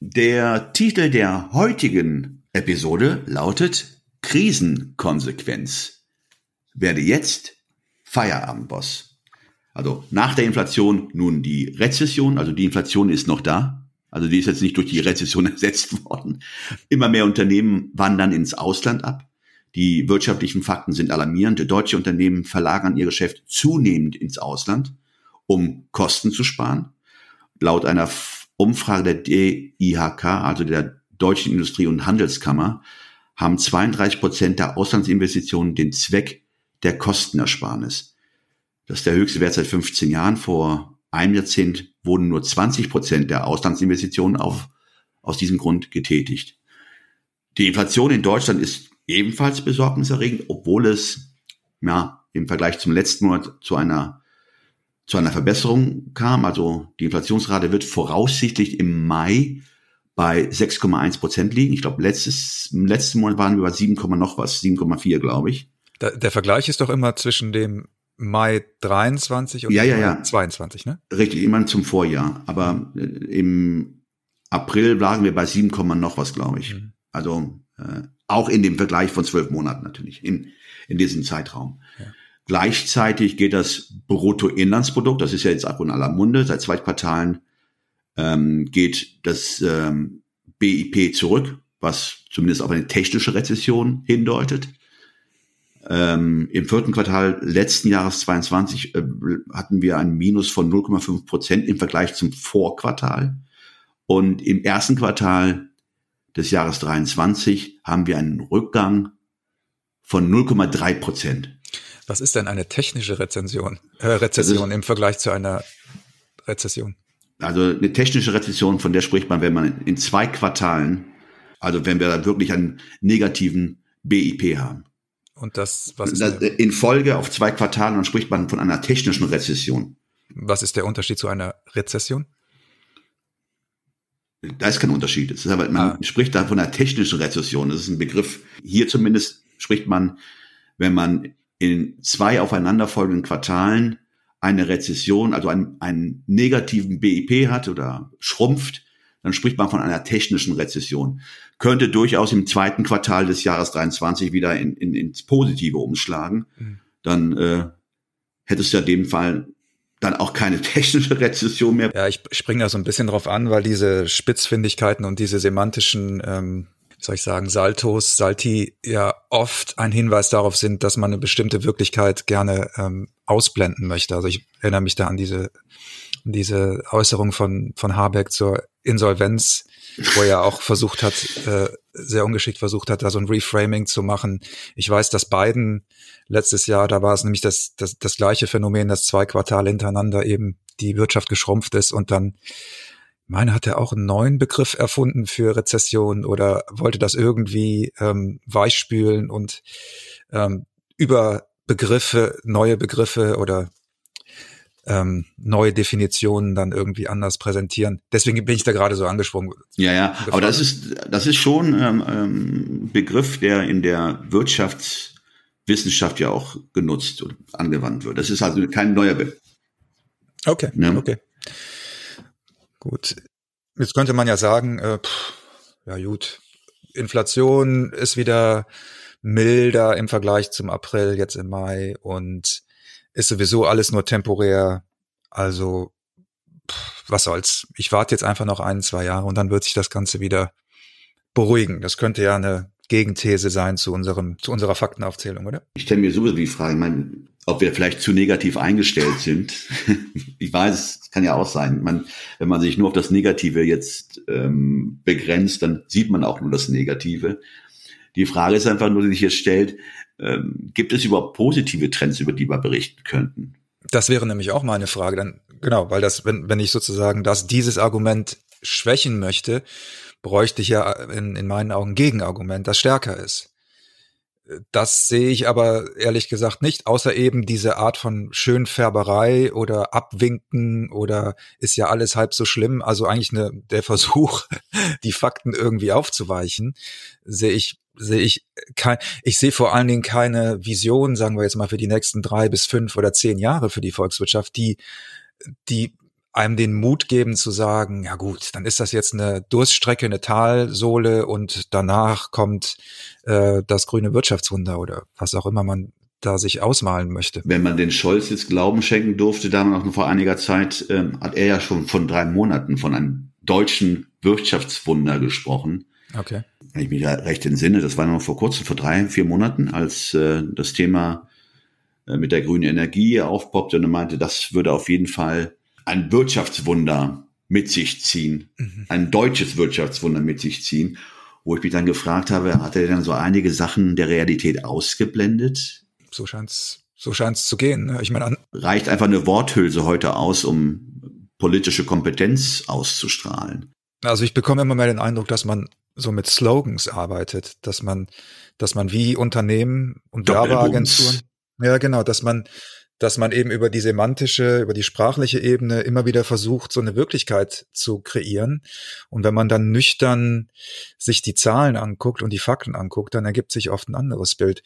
Der Titel der heutigen Episode lautet Krisenkonsequenz. Werde jetzt Feierabendboss. Also nach der Inflation nun die Rezession, also die Inflation ist noch da. Also die ist jetzt nicht durch die Rezession ersetzt worden. Immer mehr Unternehmen wandern ins Ausland ab. Die wirtschaftlichen Fakten sind alarmierend. Deutsche Unternehmen verlagern ihr Geschäft zunehmend ins Ausland, um Kosten zu sparen. Laut einer Umfrage der DIHK, also der Deutschen Industrie- und Handelskammer, haben 32 Prozent der Auslandsinvestitionen den Zweck der Kostenersparnis. Das ist der höchste Wert seit 15 Jahren. Vor einem Jahrzehnt wurden nur 20 Prozent der Auslandsinvestitionen auf, aus diesem Grund getätigt. Die Inflation in Deutschland ist ebenfalls besorgniserregend, obwohl es ja, im Vergleich zum letzten Monat zu einer zu einer Verbesserung kam. Also die Inflationsrate wird voraussichtlich im Mai bei 6,1 Prozent liegen. Ich glaube, letztes, im letzten Monat waren wir bei 7, noch was, 7,4 glaube ich. Der, der Vergleich ist doch immer zwischen dem Mai 23 und ja, ja, ja. ja. 22, ne? Richtig, immer zum Vorjahr. Aber äh, im April lagen wir bei 7, noch was, glaube ich. Mhm. Also äh, auch in dem Vergleich von zwölf Monaten natürlich, in, in diesem Zeitraum. Ja. Gleichzeitig geht das Bruttoinlandsprodukt, das ist ja jetzt ab und aller Munde, seit zwei Quartalen ähm, geht das ähm, BIP zurück, was zumindest auf eine technische Rezession hindeutet. Ähm, Im vierten Quartal letzten Jahres 22 äh, hatten wir ein Minus von 0,5 Prozent im Vergleich zum Vorquartal. Und im ersten Quartal des Jahres 23 haben wir einen Rückgang von 0,3 Prozent. Was ist denn eine technische Rezension, äh, Rezession im Vergleich zu einer Rezession? Also eine technische Rezession, von der spricht man, wenn man in zwei Quartalen, also wenn wir da wirklich einen negativen BIP haben. Und das, was ist das, in Folge auf zwei Quartalen, dann spricht man von einer technischen Rezession. Was ist der Unterschied zu einer Rezession? Da ist kein Unterschied. Ist aber, man ah. spricht da von einer technischen Rezession. Das ist ein Begriff. Hier zumindest spricht man, wenn man in zwei aufeinanderfolgenden Quartalen eine Rezession, also einen, einen negativen BIP hat oder schrumpft, dann spricht man von einer technischen Rezession. Könnte durchaus im zweiten Quartal des Jahres 23 wieder in, in, ins Positive umschlagen. Mhm. Dann äh, hättest du ja dem Fall dann auch keine technische Rezession mehr. Ja, ich springe da so ein bisschen drauf an, weil diese Spitzfindigkeiten und diese semantischen ähm, wie soll ich sagen, Saltos, Salti ja oft ein Hinweis darauf sind, dass man eine bestimmte Wirklichkeit gerne ähm, ausblenden möchte. Also ich erinnere mich da an diese, diese Äußerung von, von Habeck zur Insolvenz, wo er auch versucht hat, äh, sehr ungeschickt versucht hat, da so ein Reframing zu machen. Ich weiß, dass Biden letztes Jahr, da war es nämlich das, das, das gleiche Phänomen, dass zwei Quartale hintereinander eben die Wirtschaft geschrumpft ist und dann meine, hat er auch einen neuen Begriff erfunden für Rezession oder wollte das irgendwie ähm, weichspülen und ähm, über Begriffe, neue Begriffe oder ähm, neue Definitionen dann irgendwie anders präsentieren. Deswegen bin ich da gerade so angesprungen. Ja, ja, aber das ist, das ist schon ähm, ähm, Begriff, der in der Wirtschaftswissenschaft ja auch genutzt und angewandt wird. Das ist also kein neuer Begriff. Okay, ne? okay. Gut. Jetzt könnte man ja sagen, äh, pff, ja gut, Inflation ist wieder milder im Vergleich zum April jetzt im Mai und ist sowieso alles nur temporär. Also pff, was soll's. Ich warte jetzt einfach noch ein, zwei Jahre und dann wird sich das Ganze wieder beruhigen. Das könnte ja eine Gegenthese sein zu unserem, zu unserer Faktenaufzählung, oder? Ich stelle mir sowieso die Frage, ich meine, ob wir vielleicht zu negativ eingestellt sind. ich weiß, es kann ja auch sein. Man, wenn man sich nur auf das Negative jetzt ähm, begrenzt, dann sieht man auch nur das Negative. Die Frage ist einfach nur, die sich jetzt stellt, ähm, gibt es überhaupt positive Trends, über die wir berichten könnten? Das wäre nämlich auch meine Frage. Dann genau, weil das, wenn, wenn ich sozusagen das dieses Argument schwächen möchte, bräuchte ich ja in, in meinen Augen Gegenargument, das stärker ist. Das sehe ich aber ehrlich gesagt nicht, außer eben diese Art von Schönfärberei oder Abwinken oder ist ja alles halb so schlimm. Also eigentlich eine, der Versuch, die Fakten irgendwie aufzuweichen, sehe ich sehe ich kein, ich sehe vor allen Dingen keine Vision, sagen wir jetzt mal für die nächsten drei bis fünf oder zehn Jahre für die Volkswirtschaft, die die einem den Mut geben zu sagen, ja gut, dann ist das jetzt eine Durststrecke, eine Talsohle und danach kommt äh, das grüne Wirtschaftswunder oder was auch immer man da sich ausmalen möchte. Wenn man den Scholz jetzt Glauben schenken durfte, da noch vor einiger Zeit, ähm, hat er ja schon von drei Monaten von einem deutschen Wirtschaftswunder gesprochen. Okay. Wenn ich mich recht entsinne, das war noch vor kurzem, vor drei, vier Monaten, als äh, das Thema äh, mit der grünen Energie aufpoppte und er meinte, das würde auf jeden Fall ein Wirtschaftswunder mit sich ziehen, mhm. ein deutsches Wirtschaftswunder mit sich ziehen, wo ich mich dann gefragt habe, hat er dann so einige Sachen der Realität ausgeblendet? So scheint's, so scheint's zu gehen. Ne? Ich meine, reicht einfach eine Worthülse heute aus, um politische Kompetenz auszustrahlen? Also ich bekomme immer mehr den Eindruck, dass man so mit Slogans arbeitet, dass man, dass man wie Unternehmen und Werbeagenturen, ja genau, dass man dass man eben über die semantische, über die sprachliche Ebene immer wieder versucht, so eine Wirklichkeit zu kreieren. Und wenn man dann nüchtern sich die Zahlen anguckt und die Fakten anguckt, dann ergibt sich oft ein anderes Bild.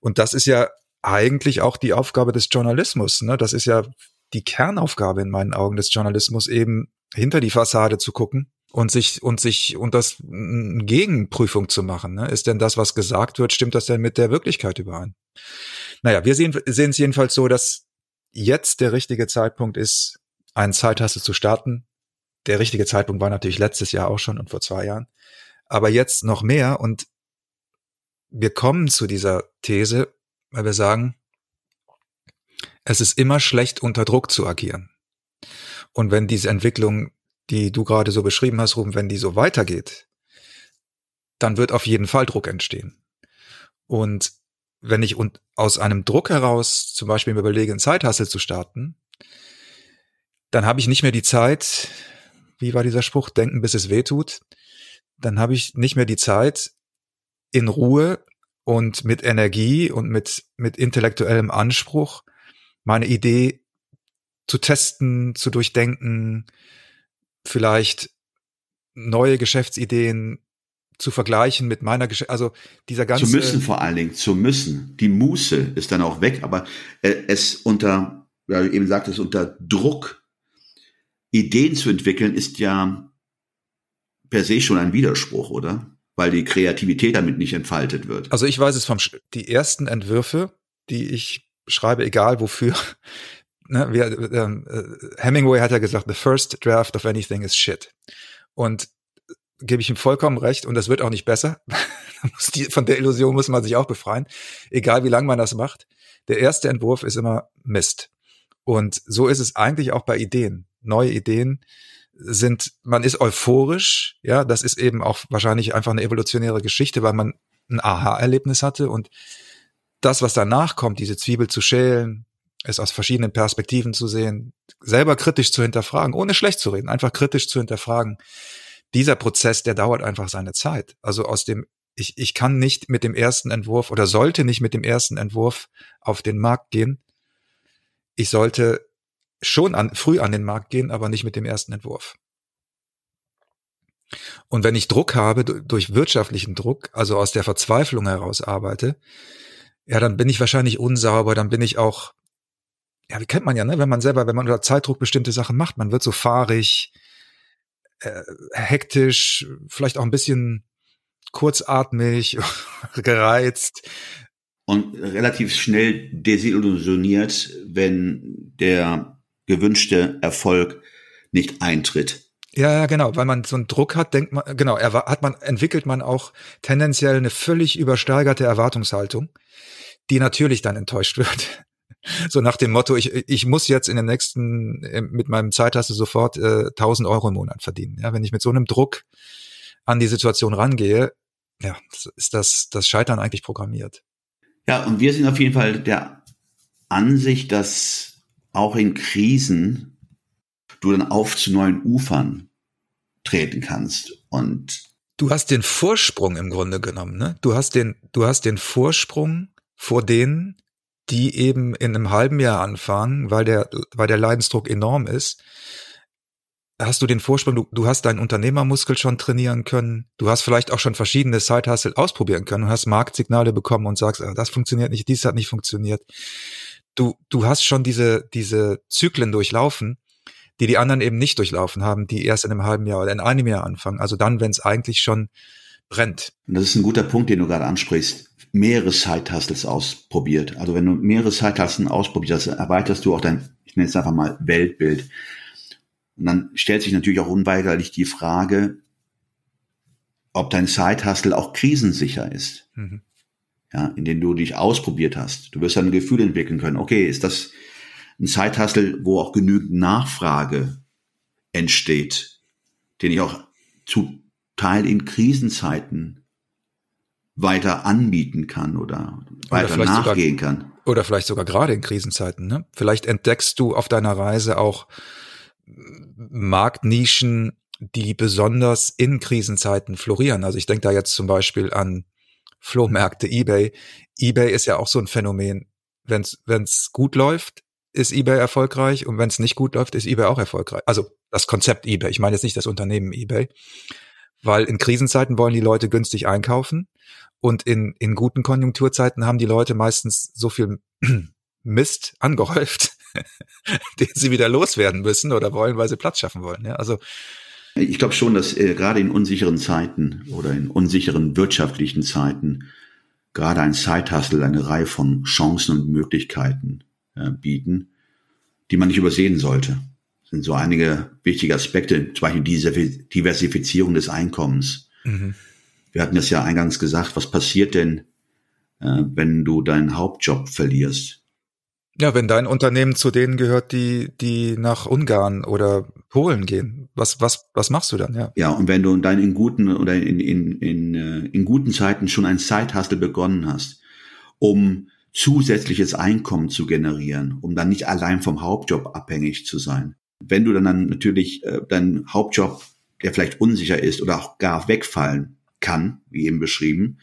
Und das ist ja eigentlich auch die Aufgabe des Journalismus. Ne? Das ist ja die Kernaufgabe in meinen Augen des Journalismus, eben hinter die Fassade zu gucken und sich und sich und das eine Gegenprüfung zu machen. Ne? Ist denn das, was gesagt wird, stimmt das denn mit der Wirklichkeit überein? Naja, wir sehen, sehen es jedenfalls so, dass jetzt der richtige Zeitpunkt ist, einen Zeithassel zu starten. Der richtige Zeitpunkt war natürlich letztes Jahr auch schon und vor zwei Jahren. Aber jetzt noch mehr und wir kommen zu dieser These, weil wir sagen, es ist immer schlecht, unter Druck zu agieren. Und wenn diese Entwicklung, die du gerade so beschrieben hast, Ruben, wenn die so weitergeht, dann wird auf jeden Fall Druck entstehen. Und wenn ich und aus einem Druck heraus zum Beispiel mir überlege, einen Zeithassel zu starten, dann habe ich nicht mehr die Zeit, wie war dieser Spruch, denken bis es weh tut, dann habe ich nicht mehr die Zeit, in Ruhe und mit Energie und mit, mit intellektuellem Anspruch meine Idee zu testen, zu durchdenken, vielleicht neue Geschäftsideen zu vergleichen mit meiner Geschichte, also dieser ganze. Zu müssen vor allen Dingen, zu müssen. Die Muße ist dann auch weg, aber äh, es unter, ja, eben sagt es, unter Druck Ideen zu entwickeln, ist ja per se schon ein Widerspruch, oder? Weil die Kreativität damit nicht entfaltet wird. Also ich weiß es vom, Sch die ersten Entwürfe, die ich schreibe, egal wofür, ne, wir, ähm, äh, Hemingway hat ja gesagt, the first draft of anything is shit. Und gebe ich ihm vollkommen recht und das wird auch nicht besser. von der Illusion muss man sich auch befreien, egal wie lange man das macht. Der erste Entwurf ist immer Mist. Und so ist es eigentlich auch bei Ideen. Neue Ideen sind, man ist euphorisch, ja, das ist eben auch wahrscheinlich einfach eine evolutionäre Geschichte, weil man ein Aha-Erlebnis hatte und das, was danach kommt, diese Zwiebel zu schälen, es aus verschiedenen Perspektiven zu sehen, selber kritisch zu hinterfragen, ohne schlecht zu reden, einfach kritisch zu hinterfragen, dieser Prozess, der dauert einfach seine Zeit. Also aus dem, ich, ich kann nicht mit dem ersten Entwurf oder sollte nicht mit dem ersten Entwurf auf den Markt gehen. Ich sollte schon an, früh an den Markt gehen, aber nicht mit dem ersten Entwurf. Und wenn ich Druck habe, durch wirtschaftlichen Druck, also aus der Verzweiflung heraus arbeite, ja, dann bin ich wahrscheinlich unsauber, dann bin ich auch, ja, wie kennt man ja, ne, wenn man selber, wenn man unter Zeitdruck bestimmte Sachen macht, man wird so fahrig, äh, hektisch, vielleicht auch ein bisschen kurzatmig, gereizt. Und relativ schnell desillusioniert, wenn der gewünschte Erfolg nicht eintritt. Ja, ja, genau, weil man so einen Druck hat, denkt man, genau, hat man, entwickelt man auch tendenziell eine völlig übersteigerte Erwartungshaltung, die natürlich dann enttäuscht wird. So nach dem Motto, ich, ich muss jetzt in den nächsten, äh, mit meinem Zeithasse sofort äh, 1000 Euro im Monat verdienen. Ja, wenn ich mit so einem Druck an die Situation rangehe, ja, ist das, das Scheitern eigentlich programmiert. Ja, und wir sind auf jeden Fall der Ansicht, dass auch in Krisen du dann auf zu neuen Ufern treten kannst und Du hast den Vorsprung im Grunde genommen, ne? Du hast den, du hast den Vorsprung vor denen, die eben in einem halben Jahr anfangen, weil der, weil der Leidensdruck enorm ist. Hast du den Vorsprung, du, du hast deinen Unternehmermuskel schon trainieren können, du hast vielleicht auch schon verschiedene Side-Hustle ausprobieren können und hast Marktsignale bekommen und sagst, ah, das funktioniert nicht, dies hat nicht funktioniert. Du, du hast schon diese, diese Zyklen durchlaufen, die die anderen eben nicht durchlaufen haben, die erst in einem halben Jahr oder in einem Jahr anfangen. Also dann, wenn es eigentlich schon brennt. Und das ist ein guter Punkt, den du gerade ansprichst. Mehrere Side-Hustles ausprobiert. Also wenn du mehrere Side-Hustles ausprobierst, erweiterst du auch dein, ich nenne es einfach mal Weltbild. Und dann stellt sich natürlich auch unweigerlich die Frage, ob dein Side-Hustle auch krisensicher ist. Mhm. Ja, in dem du dich ausprobiert hast. Du wirst dann ein Gefühl entwickeln können. Okay, ist das ein Side-Hustle, wo auch genügend Nachfrage entsteht, den ich auch zu Teil in Krisenzeiten weiter anbieten kann oder, weiter nachgehen sogar, kann. Oder vielleicht sogar gerade in Krisenzeiten. Ne? Vielleicht entdeckst du auf deiner Reise auch Marktnischen, die besonders in Krisenzeiten florieren. Also ich denke da jetzt zum Beispiel an Flohmärkte, eBay. eBay ist ja auch so ein Phänomen. Wenn es gut läuft, ist eBay erfolgreich und wenn es nicht gut läuft, ist eBay auch erfolgreich. Also das Konzept eBay. Ich meine jetzt nicht das Unternehmen eBay, weil in Krisenzeiten wollen die Leute günstig einkaufen und in, in guten Konjunkturzeiten haben die Leute meistens so viel Mist angehäuft, den sie wieder loswerden müssen oder wollen, weil sie Platz schaffen wollen. Ja, also ich glaube schon, dass äh, gerade in unsicheren Zeiten oder in unsicheren wirtschaftlichen Zeiten gerade ein Side-Hustle eine Reihe von Chancen und Möglichkeiten äh, bieten, die man nicht übersehen sollte. Das sind so einige wichtige Aspekte, zum Beispiel diese Diversifizierung des Einkommens. Mhm. Wir hatten es ja eingangs gesagt, was passiert denn, äh, wenn du deinen Hauptjob verlierst? Ja, wenn dein Unternehmen zu denen gehört, die, die nach Ungarn oder Polen gehen, was, was, was machst du dann, ja? Ja, und wenn du dann in guten oder in, in, in, äh, in guten Zeiten schon ein Side-Hustle begonnen hast, um zusätzliches Einkommen zu generieren, um dann nicht allein vom Hauptjob abhängig zu sein. Wenn du dann, dann natürlich äh, deinen Hauptjob, der vielleicht unsicher ist oder auch gar wegfallen kann, wie eben beschrieben,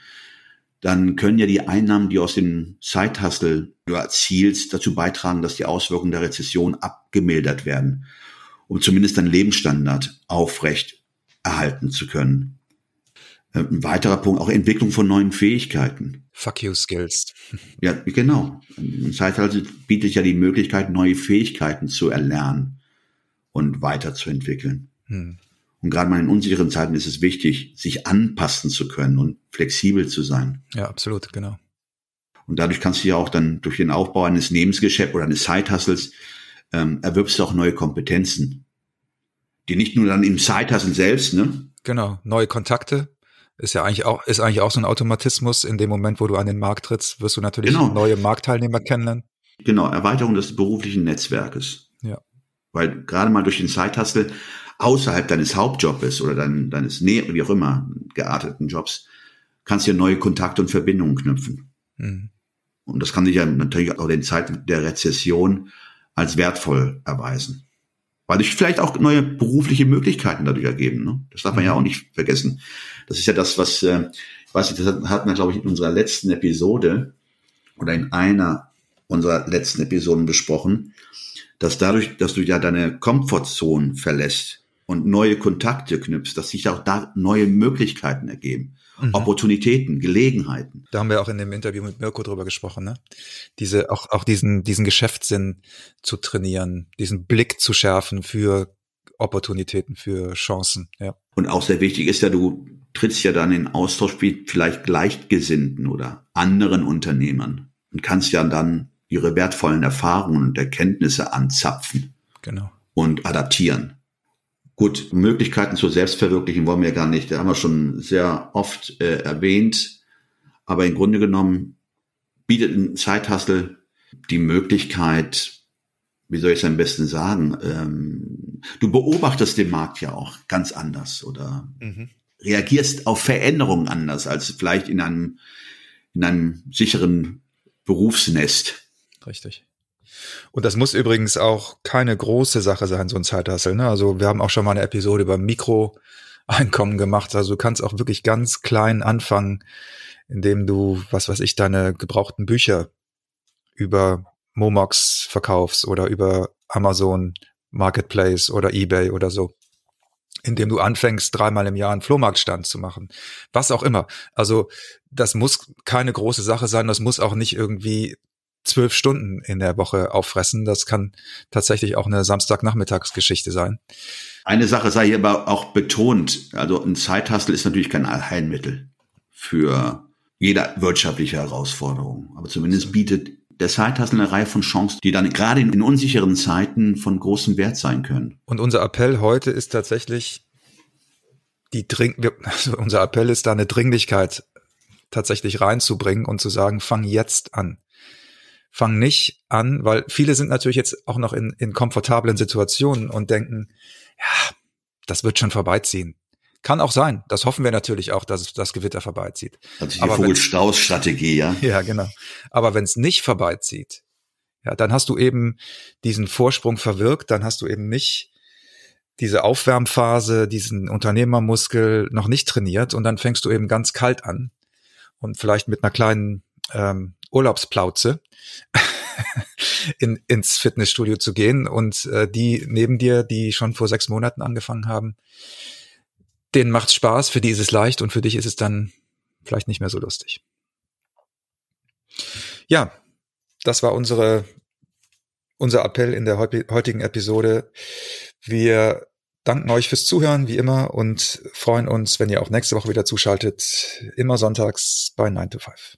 dann können ja die Einnahmen, die aus dem Side-Hustle du erzielst, dazu beitragen, dass die Auswirkungen der Rezession abgemildert werden, um zumindest deinen Lebensstandard aufrecht erhalten zu können. Äh, ein weiterer Punkt, auch Entwicklung von neuen Fähigkeiten. Fuck you Skills. Ja, genau. Ein Side-Hustle bietet ja die Möglichkeit, neue Fähigkeiten zu erlernen und weiterzuentwickeln. Hm. Und gerade mal in unsicheren Zeiten ist es wichtig, sich anpassen zu können und flexibel zu sein. Ja, absolut, genau. Und dadurch kannst du ja auch dann durch den Aufbau eines Lebensgeschäfts oder eines Side-Hustles ähm, erwirbst du auch neue Kompetenzen. Die nicht nur dann im Side-Hustle selbst, ne? Genau, neue Kontakte. Ist ja eigentlich auch, ist eigentlich auch so ein Automatismus. In dem Moment, wo du an den Markt trittst, wirst du natürlich genau. neue Marktteilnehmer kennenlernen. Genau, Erweiterung des beruflichen Netzwerkes. Weil gerade mal durch den Side-Hustle außerhalb deines Hauptjobs oder dein, deines, wie auch immer, gearteten Jobs, kannst du ja neue Kontakte und Verbindungen knüpfen. Mhm. Und das kann sich ja natürlich auch in Zeiten der Rezession als wertvoll erweisen. Weil sich vielleicht auch neue berufliche Möglichkeiten dadurch ergeben. Ne? Das darf man mhm. ja auch nicht vergessen. Das ist ja das, was, äh, ich weiß nicht, das hatten wir, glaube ich, in unserer letzten Episode oder in einer unserer letzten Episoden besprochen, dass dadurch, dass du ja deine Komfortzone verlässt, und neue Kontakte knüpfst, dass sich auch da neue Möglichkeiten ergeben. Mhm. Opportunitäten, Gelegenheiten. Da haben wir auch in dem Interview mit Mirko drüber gesprochen, ne? Diese, auch, auch diesen, diesen Geschäftssinn zu trainieren, diesen Blick zu schärfen für Opportunitäten, für Chancen, ja. Und auch sehr wichtig ist ja, du trittst ja dann in Austausch mit vielleicht Gleichgesinnten oder anderen Unternehmern und kannst ja dann ihre wertvollen Erfahrungen und Erkenntnisse anzapfen. Genau. Und adaptieren. Gut, Möglichkeiten zur Selbstverwirklichung wollen wir gar nicht. Da haben wir schon sehr oft äh, erwähnt. Aber im Grunde genommen bietet ein Zeithustle die Möglichkeit, wie soll ich es am besten sagen, ähm, du beobachtest den Markt ja auch ganz anders oder mhm. reagierst auf Veränderungen anders als vielleicht in einem, in einem sicheren Berufsnest. Richtig. Und das muss übrigens auch keine große Sache sein, so ein Zeithustle. Ne? Also wir haben auch schon mal eine Episode über Mikro Einkommen gemacht. Also du kannst auch wirklich ganz klein anfangen, indem du, was weiß ich, deine gebrauchten Bücher über Momox verkaufst oder über Amazon Marketplace oder eBay oder so. Indem du anfängst, dreimal im Jahr einen Flohmarktstand zu machen. Was auch immer. Also, das muss keine große Sache sein. Das muss auch nicht irgendwie zwölf Stunden in der Woche auffressen. Das kann tatsächlich auch eine Samstagnachmittagsgeschichte sein. Eine Sache sei hier aber auch betont. Also ein Zeithassel ist natürlich kein Allheilmittel für jede wirtschaftliche Herausforderung. Aber zumindest bietet der Zeithassel eine Reihe von Chancen, die dann gerade in unsicheren Zeiten von großem Wert sein können. Und unser Appell heute ist tatsächlich die Dring also unser Appell ist da eine Dringlichkeit tatsächlich reinzubringen und zu sagen, fang jetzt an fang nicht an, weil viele sind natürlich jetzt auch noch in, in komfortablen Situationen und denken, ja, das wird schon vorbeiziehen. Kann auch sein. Das hoffen wir natürlich auch, dass es das Gewitter vorbeizieht. Also die Vogelstrauß-Strategie, ja. Ja, genau. Aber wenn es nicht vorbeizieht, ja, dann hast du eben diesen Vorsprung verwirkt, dann hast du eben nicht diese Aufwärmphase, diesen Unternehmermuskel noch nicht trainiert und dann fängst du eben ganz kalt an und vielleicht mit einer kleinen ähm, Urlaubsplauze in, ins Fitnessstudio zu gehen und äh, die neben dir, die schon vor sechs Monaten angefangen haben, denen macht's Spaß, für die ist es leicht und für dich ist es dann vielleicht nicht mehr so lustig. Ja, das war unsere, unser Appell in der heutigen Episode. Wir danken euch fürs Zuhören, wie immer, und freuen uns, wenn ihr auch nächste Woche wieder zuschaltet, immer sonntags bei 9 to 5.